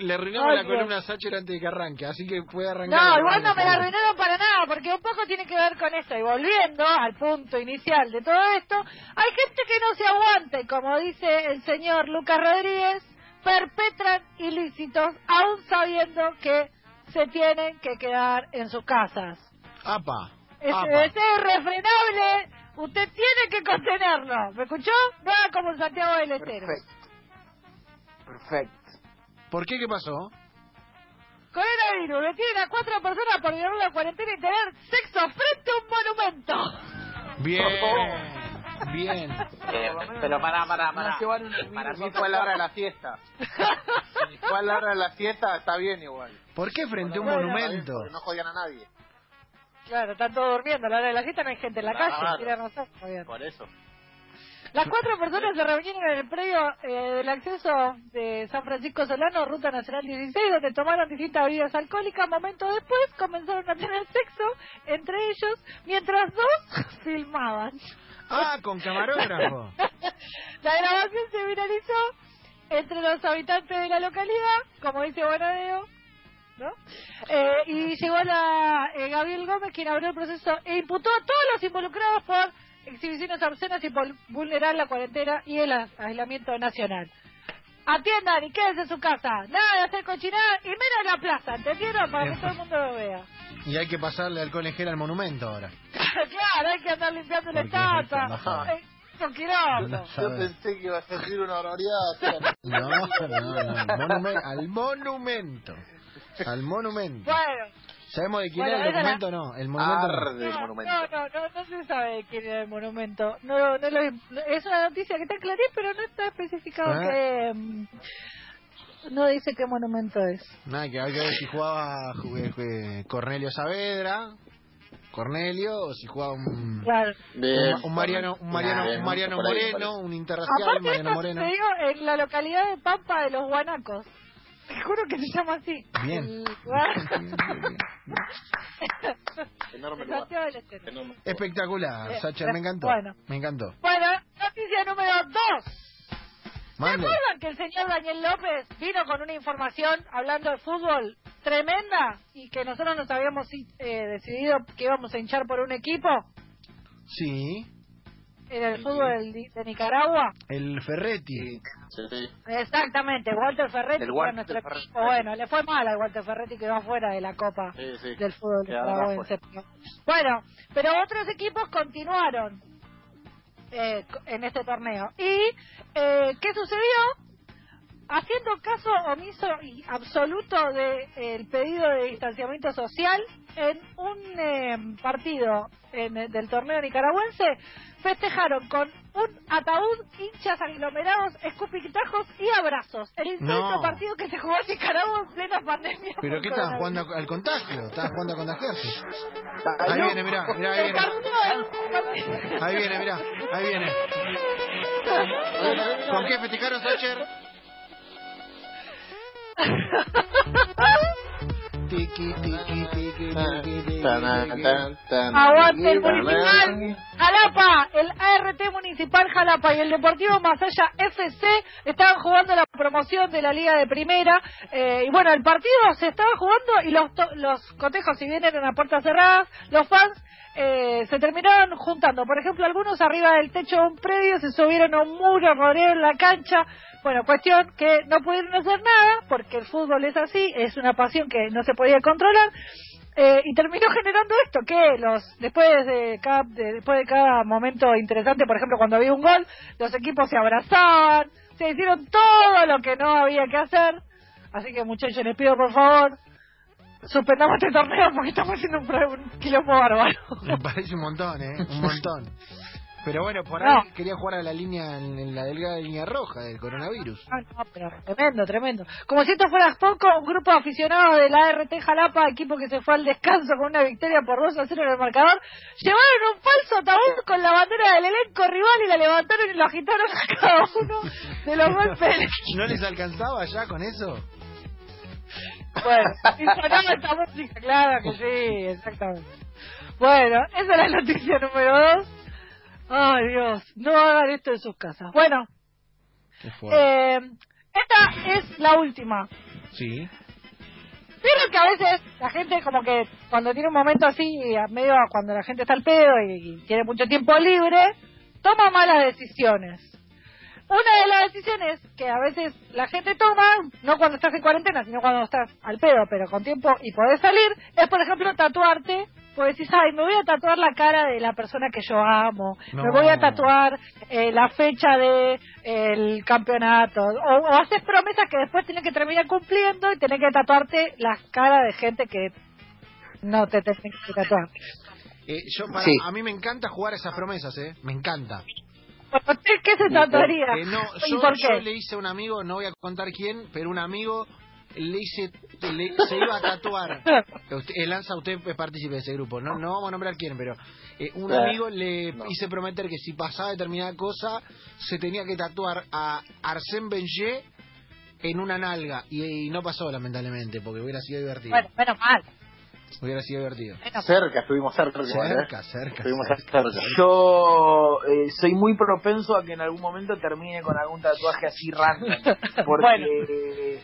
Le arruinamos Ay, la Dios. columna a Sacher antes de que arranque, así que puede arrancar. No, igual no me la arruinaron para nada, porque un poco tiene que ver con esto. Y volviendo al punto inicial de todo esto, hay gente que no se aguanta, y como dice el señor Lucas Rodríguez, perpetran ilícitos aún sabiendo que se tienen que quedar en sus casas. Apa. Ese apa. deseo irrefrenable, usted tiene que contenerlo. ¿Me escuchó? No como Santiago del Estero. Perfecto. Perfecto. ¿Por qué? ¿Qué pasó? Coronavirus, detienen a cuatro personas por violar la cuarentena y tener sexo frente a un monumento. Bien. Bien. Eh, pero para, para, para. Para mí fue la hora de la fiesta. Si fue a la hora de la fiesta, está bien igual. ¿Por qué frente a un Bueno, monumento? Porque no jodían a nadie. Claro, están todos durmiendo. A la hora de la fiesta no hay gente en la Claro. calle. Por eso. Las cuatro personas se reunieron en el predio eh, del acceso de San Francisco Solano, Ruta Nacional 16, donde tomaron distintas bebidas alcohólicas. Momento después comenzaron a tener sexo entre ellos, mientras dos filmaban. Ah, con camarógrafo. La grabación se viralizó entre los habitantes de la localidad, como dice Bonadeo, ¿no? Eh, y llegó la eh, Gabriel Gómez, quien abrió el proceso e imputó a todos los involucrados por exhibiciones obscenas y vulnerar la cuarentena y el aislamiento nacional. Atiendan y quédense en su casa. Nada de hacer cochinada y menos en la plaza, ¿entendieron? Para que todo el mundo lo vea. Y hay que pasarle alcohol en gel al monumento ahora. claro, hay que andar limpiando la estatua. Eh, Yo pensé que ibas a decir una barbaridad. No, no, no. Monumen- al monumento. Al monumento. Bueno, ¿Sabemos de quién Bueno, era el monumento o no? El monumento no. El no, monumento. no, no, no, no se sabe quién era el monumento. No, no lo, es una noticia que está en Clarín, pero no está especificado Ah. que... mm, no dice qué monumento es. Nada, que hay que ver si jugaba jugué- jugué Cornelio Saavedra, Cornelio, o si jugaba un, Claro. Un, un Mariano, un Mariano, un Mariano Moreno, ahí. un interracial, Aparte Mariano esto Moreno. se dio en la localidad de Pampa de los Guanacos. Te juro que se llama así. Bien. Enorme. Espectacular, Eh, Sacher, me encantó. bueno. Me encantó. Bueno, noticia número dos. ¿Se Mande. acuerdan que el señor Daniel López vino con una información hablando de fútbol tremenda y que nosotros nos habíamos eh, decidido que íbamos a hinchar por un equipo Sí, en el fútbol de, de Nicaragua? el Ferretti. Sí, sí, sí. Exactamente, Walter Ferretti El era Walter nuestro Ferretti. equipo. Bueno, le fue mal al Walter Ferretti, quedó afuera de la Copa Sí, sí. del fútbol nicaragüense. Bueno, pero otros equipos continuaron eh, en este torneo. ¿Y eh, qué sucedió? Haciendo caso omiso y absoluto del pedido de distanciamiento social, en un eh, partido en del torneo nicaragüense, festejaron con un ataúd, hinchas aglomerados, escupitajos y abrazos. El insólito No. partido que se jugó en Nicaragua en plena pandemia. ¿Pero qué coronavirus. jugando al contagio? ¿Estás jugando a contagiarse? Ahí viene, mirá, mirá, ahí viene. partido- Ahí viene, mirá, ahí viene. ¿Con qué festejaron, Sacher? Tiki, tiki, tiki. Aguante el municipal Jalapa, el ART municipal Jalapa y el Deportivo Masaya FC estaban jugando la promoción de la Liga de Primera eh, y bueno, el partido se estaba jugando y los, los cotejos, si bien eran a puertas cerradas, los fans eh, se terminaron juntando. Por ejemplo, algunos arriba del techo de un predio se subieron a un muro, rodearon la cancha. Bueno, cuestión que no pudieron hacer nada porque el fútbol es así, es una pasión que no se podía controlar. Eh, y terminó generando esto que los después de cada de- después de cada momento interesante por ejemplo cuando había un gol los equipos se abrazaban se hicieron todo lo que no había que hacer así que muchachos les pido por favor suspendamos este torneo porque estamos haciendo un, un quilombo bárbaro Me parece un montón, ¿eh? Un montón. Pero bueno, por No. ahí quería jugar a la línea, en, la delgada línea roja del coronavirus. Ah, no, pero tremendo, tremendo. Como si esto fuera poco, un grupo de aficionados de la ART Jalapa, equipo que se fue al descanso con una victoria por 2 a 0 en el marcador, llevaron un falso ataúd con la bandera del elenco rival y la levantaron y lo agitaron a cada uno de los golpes. ¿No les alcanzaba ya con eso? Bueno, y sonaba esta música, claro que sí, exactamente. Bueno, esa es la noticia número 2. Ay, Dios, no hagan esto en sus casas. Bueno. Eh, esta es la última. Sí. Vieron que a veces la gente como que cuando tiene un momento así, a medio cuando la gente está al pedo y, y tiene mucho tiempo libre, toma malas decisiones. Una de las decisiones que a veces la gente toma, no cuando estás en cuarentena, sino cuando estás al pedo, pero con tiempo y podés salir, es por ejemplo tatuarte. Pues decís, ay, me voy a tatuar la cara de la persona que yo amo, me voy a tatuar eh, la fecha de el campeonato, o, o haces promesas que después tienes que terminar cumpliendo y tenés que tatuarte las caras de gente que no te tenés que tatuar. Eh, yo para, Sí. A mí me encanta jugar esas promesas, ¿eh? Me encanta. ¿Usted qué se tatuaría? Eh, no, ¿Y yo, yo le hice a un amigo, no voy a contar quién, pero un amigo le hice, le- se iba a tatuar. Usted, eh, Lanza, usted es partícipe de ese grupo. No, no vamos a nombrar quién, pero eh, un Eh, amigo le no. hice prometer que si pasaba determinada cosa, se tenía que tatuar a Arsène Benché en una nalga. Y, y no pasó, lamentablemente, porque hubiera sido divertido. Bueno, menos mal. Hubiera sido divertido. mal. Cerca, estuvimos cerca. ¿eh? Cerca, cerca. Estuvimos cerca. cerca. Yo eh, soy muy propenso a que en algún momento termine con algún tatuaje así random. Porque Bueno. eh,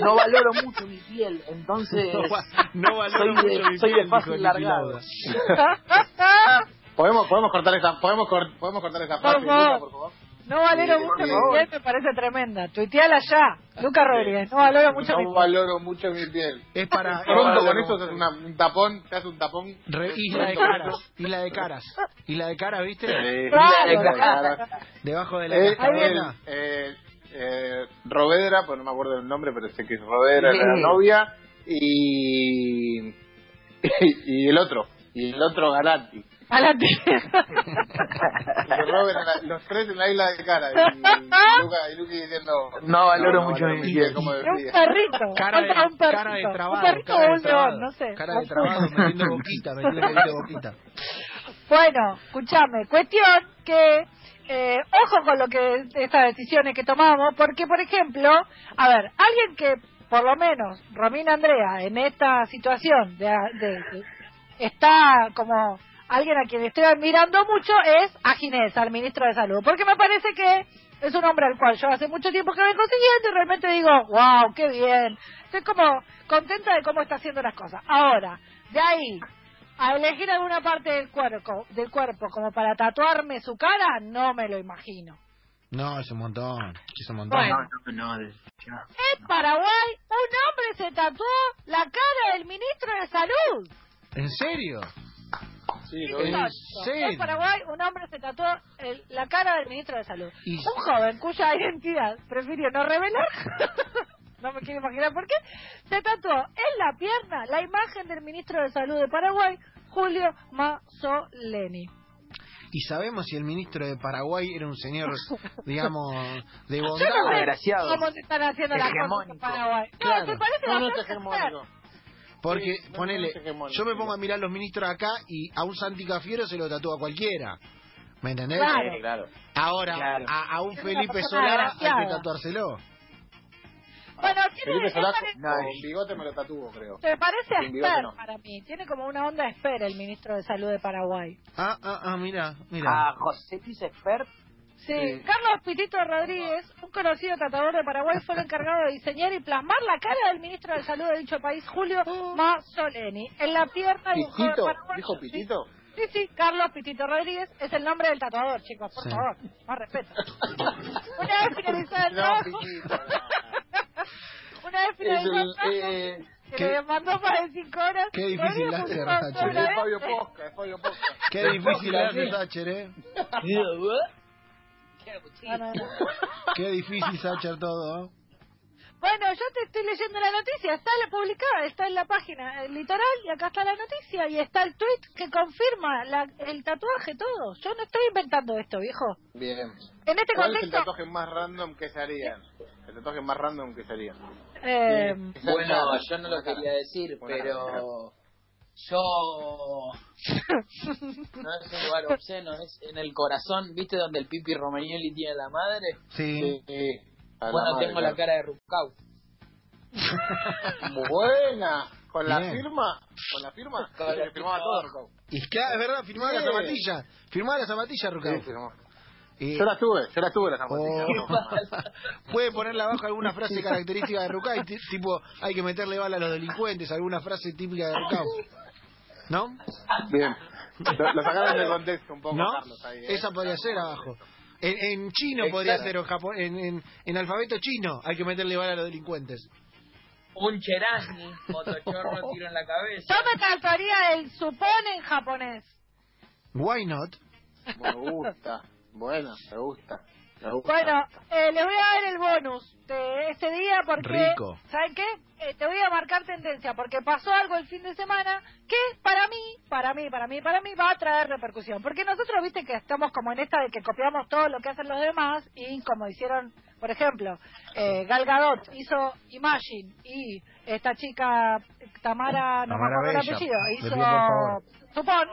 no valoro mucho mi piel, entonces No, no valoro soy de- mucho mi soy de piel, fácil dijo largado. ¿Podemos, podemos cortar esa, podemos, cor- podemos cortar esa Por frase, favor. Por favor. No valoro Sí, mucho mi piel, me parece tremenda. Tuiteala ya. Lucas Rodríguez, no valoro mucho mi No piel. valoro mucho mi piel. Es para... Pronto con eso haces una- un tapón, te haces un tapón. Re- isla de caras, isla de caras, isla de caras, ¿viste? Eh, Claro. Debajo de la Eh, caja eh, buena. eh, eh, Rovedra, pues no me acuerdo del nombre, pero sé que es Rovedra, Sí. la novia, y, y el otro, y el otro Y Robert la- los tres en la isla de cara, y, y Luca, y Luqui diciendo... No valoro no mucho mi como Es un perrito. Cara de, un perrito. cara de un perrito cara de trabado, no sé. cara de trabado, metiendo boquita, metiendo metiendo boquita. Bueno, escúchame, cuestión que eh, ojo con lo que estas decisiones que tomamos, porque por ejemplo, a ver, alguien que por lo menos Romina Andrea en esta situación de, de- de- está como alguien a quien estoy admirando mucho es a Ginés, al ministro de Salud, porque me parece que es un hombre al cual yo hace mucho tiempo que vengo siguiendo y realmente digo, wow, qué bien. Estoy como contenta de cómo está haciendo las cosas. Ahora, de ahí a elegir alguna parte del cuerpo, del cuerpo como para tatuarme su cara, no me lo imagino. No, es un montón, es un montón. Bueno. No, no, no. En Paraguay, un hombre se tatuó la cara del ministro de Salud. ¿En serio? Sí, lo ¿En vi. Paraguay, un hombre se tatuó el- la cara del ministro de Salud. Y- Un joven cuya identidad prefirió no revelar, no me quiero imaginar por qué, se tatuó en la pierna la imagen del ministro de Salud de Paraguay, Julio Mazzoleni. ¿Y sabemos si el ministro de Paraguay era un señor, digamos, de Yo no bondad? sé Desgraciado. cómo se están haciendo las cosas en Hegemónico. Paraguay. No, Claro. se parece No, no es bastante hegemónico. Porque, Sí, no, ponele, no yo me pongo a mirar los ministros acá y a un Santi Cafiero se lo tatúa cualquiera. ¿Me entendés? Claro. Sí, claro. Ahora, Claro. a, a un Es una Felipe Solá hay que tatuárselo. Bueno, tiene, Felipe Solá pare- con bigote me lo tatúo, creo. se parece a Esper no. para mí. Tiene como una onda Esper el ministro de Salud de Paraguay. Ah, ah, ah, mira, mira. A José Luis Espert, Sí, Sí. Carlos Pitito Rodríguez, un conocido tratador de Paraguay, fue el encargado de diseñar y plasmar la cara del ministro de Salud de dicho país, Julio Mazzoleni, en la pierna de un joven ¿Pitito? paraguayo. ¿Dijo Pitito? Sí, sí, Carlos Pitito Rodríguez es el nombre del tatuador, chicos, por Sí. favor, más respeto. Una vez finalizado el No, trabajo, Pitito. una vez finalizado el, trabajo, eh, que qué- le demandó más de cinco horas. qué difícil hace, una Es Fabio Posca, es Fabio Posca. Qué difícil hace Thatcher, ¿eh? No, no. Qué difícil Thatcher todo, ¿eh? Bueno, yo te estoy leyendo la noticia, está la publicada, está en la página el litoral y acá está la noticia y está el tweet que confirma la- el tatuaje, todo. Yo no estoy inventando esto, viejo. Bien. En este ¿Cuál es el contexto, tatuaje más random que se harían? El tatuaje más random que se harían. eh, Bueno, yo no lo quería decir, pero yo no es un lugar obsceno, es en el corazón, ¿viste donde el Pipi Romagnoli tiene la madre? Sí. Sí. A la Bueno, madre, tengo la cara de Rucau. Buena. ¿Con la Bien. firma? ¿Con la firma? Con la firmaba firma todo. Rucau. Y claro, es verdad, firmaba la zapatilla. Firmaba la zapatilla, Rucao. Sí, firmó. Eh, Yo la tuve, yo la tuve la oh, zapatilla. puede ponerle abajo alguna frase característica de Rucay, ti- tipo, hay que meterle bala a los delincuentes, alguna frase típica de Rucay. ¿No? Bien. Lo, sacaron de contexto un poco, ¿No? Carlos. Ahí, ¿eh? Esa podría ser abajo. En, en chino Exacto. podría ser, o japo- en, en, en alfabeto chino hay que meterle bala a los delincuentes. Un cherasni, motochorro, tiro en la cabeza. Yo me cantaría el supone en japonés. Why not? Me gusta. Bueno, me gusta. Me. Bueno, eh, les voy a dar el bonus de este día porque, Rico. ¿saben qué? Eh, te voy a marcar tendencia porque pasó algo el fin de semana que para mí, para mí, para mí, para mí va a traer repercusión. Porque nosotros, viste, que estamos como en esta de que copiamos todo lo que hacen los demás y como hicieron, por ejemplo, eh, Gal Gadot hizo Imagine y esta chica Tamara, no me Tamara acuerdo el apellido, hizo. Supón.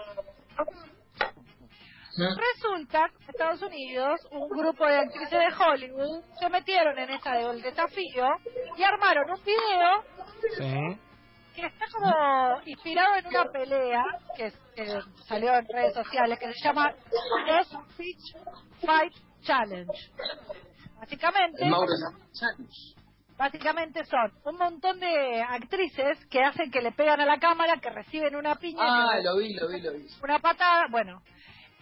Resulta que en Estados Unidos un grupo de actrices de Hollywood se metieron en esta del desafío y armaron un video Sí. que está como inspirado en una pelea que, que salió en redes sociales que se llama Death Pitch Fight Challenge. Básicamente, básicamente son un montón de actrices que hacen que le pegan a la cámara, que reciben una piña, Ah, que- lo vi, lo vi, lo vi. una patada. Bueno,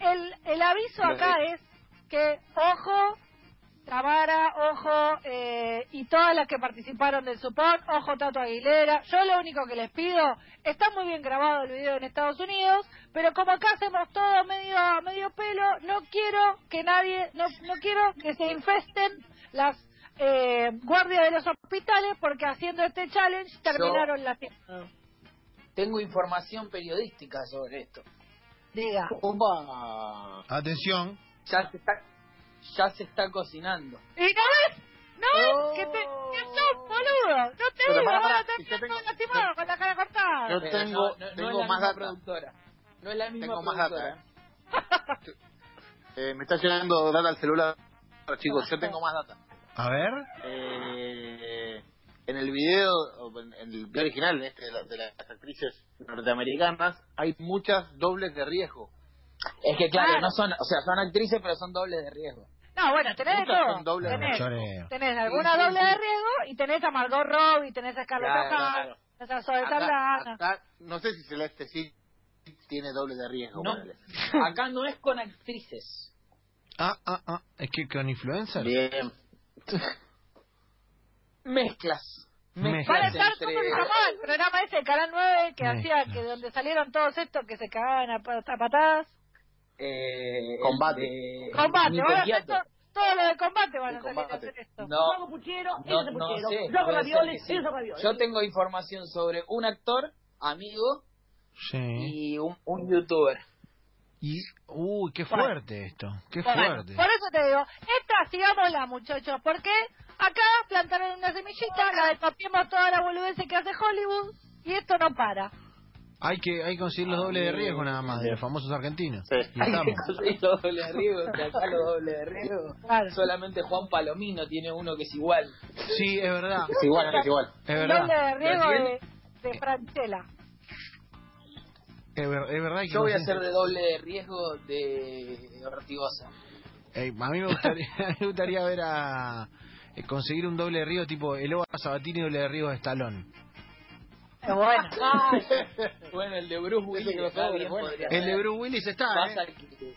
el, el aviso acá es que, ojo, Tamara, ojo, eh, y todas las que participaron del Supón, ojo Tato Aguilera. Yo lo único que les pido, está muy bien grabado el video en Estados Unidos, pero como acá hacemos todo medio a medio pelo, no quiero que nadie, no, no quiero que se infesten las eh, guardias de los hospitales porque haciendo este challenge terminaron lastimando. Tengo información periodística sobre esto. Diga. Opa. Atención. Ya se está, ya se está cocinando. ¿Y no ves? ¿No Oh. ves? Que te, que sos boludo. No te Pero digo, vas a terminar tengo- lastimado con la cara cortada. Yo tengo- no, no, no tengo es la más misma data. productora. No es la misma Tengo más productora. data, Eh, me está llegando data al celular, chicos. Yo tengo más data. A ver. Eh, en el video, o en el video original este, de, la- de las actrices norteamericanas, hay muchas dobles de riesgo. Es que claro, Claro. no son, o sea, son actrices pero son dobles de riesgo. No, bueno, tenés Muchas todo. son dobles de tenés, tenés alguna Sí, sí, doble sí. de riesgo y tenés a Margot Robbie, tenés a Scarlett Claro, Johansson, claro. tenés a Zoe Acá- Saldana. no sé si Celeste sí tiene doble de riesgo. No, acá no es con actrices. Ah, ah, ah. Es que con influencers. Bien. Mezclas. Mezclas. Van a Mezclas estar entre... como se llamaba el programa ese, Canal 9, que Mezclas. hacía que donde salieron todos estos que se cagaban a, pat- a patadas. Eh, Combate. eh, Combate, Nico van a hacer Quiato. to- todo lo de combate van a salir a hacer esto. No, no, no sé. puede ser que sí. Yo tengo información sobre un actor, amigo Sí. y un, un youtuber. Y, uy, qué fuerte esto. Qué Bueno, fuerte. por eso te digo, esta sigámosla muchachos, porque acá plantaron una semillita, la despapiemos toda la boludez que hace Hollywood y esto no para. Hay que, hay que conseguir los dobles de riesgo nada más, de los famosos argentinos. Sí. Y estamos. Sí, los dobles de riesgo, que acá los dobles de riesgo. Claro. Solamente Juan Palomino tiene uno que es igual. Sí, es verdad. Es igual, es igual. Es El doble verdad. de riesgo ¿Lo de, de Franchella. Es, ver- es verdad que Yo voy a hacer de doble de riesgo de Ortigosa. A mí me gustaría, me gustaría ver a conseguir un doble de riesgo tipo el Ova Sabatini doble de riesgo de Stallone. Bueno. Bueno, el de Bruce Willis crossover, bien El de. Bruce Willis está, Pasa ¿eh? que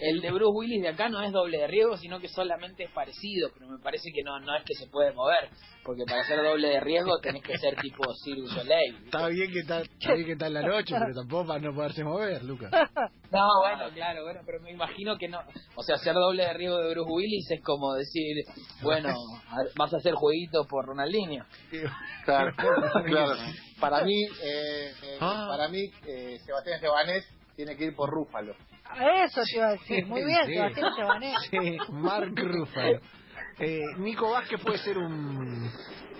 el de Bruce Willis de acá no es doble de riesgo, sino que solamente es parecido, pero me parece que no no es que se puede mover, porque para ser doble de riesgo tenés que ser tipo Cirque Soleil. Está bien que está, está bien que está en la noche, pero tampoco para no poderse mover, Lucas. No, bueno, claro, bueno, pero me imagino que no. O sea, ser doble de riesgo de Bruce Willis es como decir, bueno, vas a hacer jueguito por Ronaldinho. Claro, claro. Para mí, eh, eh, Ah. para mí eh, Sebastián Estebanés tiene que ir por Rúfalo. A Eso te iba a decir. Muy bien, Sí. Sebastián Chabanés. Sí, Mark Ruffalo. Eh, Nico Vázquez puede ser un.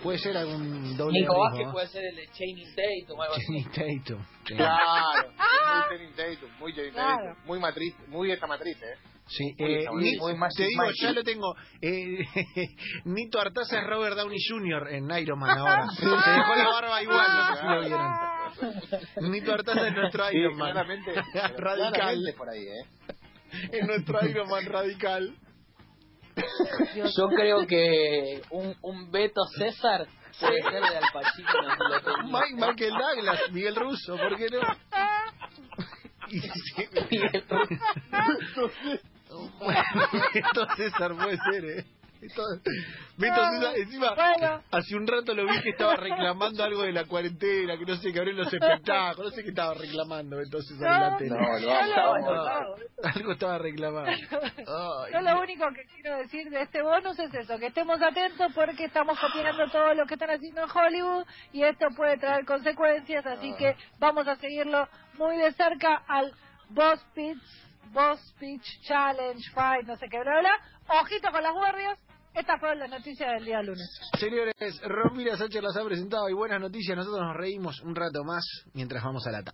Puede ser algún doble Nico Vázquez puede ser el de Channing Tatum algo. Channing Tatum. Claro, muy Channing Tatum, muy Channing Claro. Tatum, muy matriz, muy esta matriz, ¿eh? Sí, Muy eh, muy- muy te digo, ya lo tengo. Eh, Nito Artaza es Robert Downey Jr. en Iron Man ahora. Se dejó la barba igual, no sé si lo vieron. Nito Artaza es nuestro Sí, Iron Man. claramente, Radical. claramente por ahí, ¿eh? en nuestro Iron Man radical. Yo creo que un, un Beto César puede ser de Al Pacino. Mike, Michael Douglas, Miguel Russo, ¿por qué no? Y sí, Beto César puede ser, ¿eh? Beto- Beto César, encima, Bueno. hace un rato lo vi que estaba reclamando algo de la cuarentena, que no sé, que abrió los espectáculos, no sé qué estaba reclamando Beto César en la tele. No, lo. Algo estaba reclamando. Ay, Yo lo único que quiero decir de este bonus es eso, que estemos atentos porque estamos copiando todo lo que están haciendo en Hollywood y esto puede traer consecuencias, así Ah. que vamos a seguirlo muy de cerca al Boss Pitch, Boss Pitch Challenge Fight, no sé qué, bla, bla. Ojito con las guardias, estas fueron las noticias del día lunes. Señores, Romina Sánchez las ha presentado y buenas noticias. Nosotros nos reímos un rato más mientras vamos a la tarde.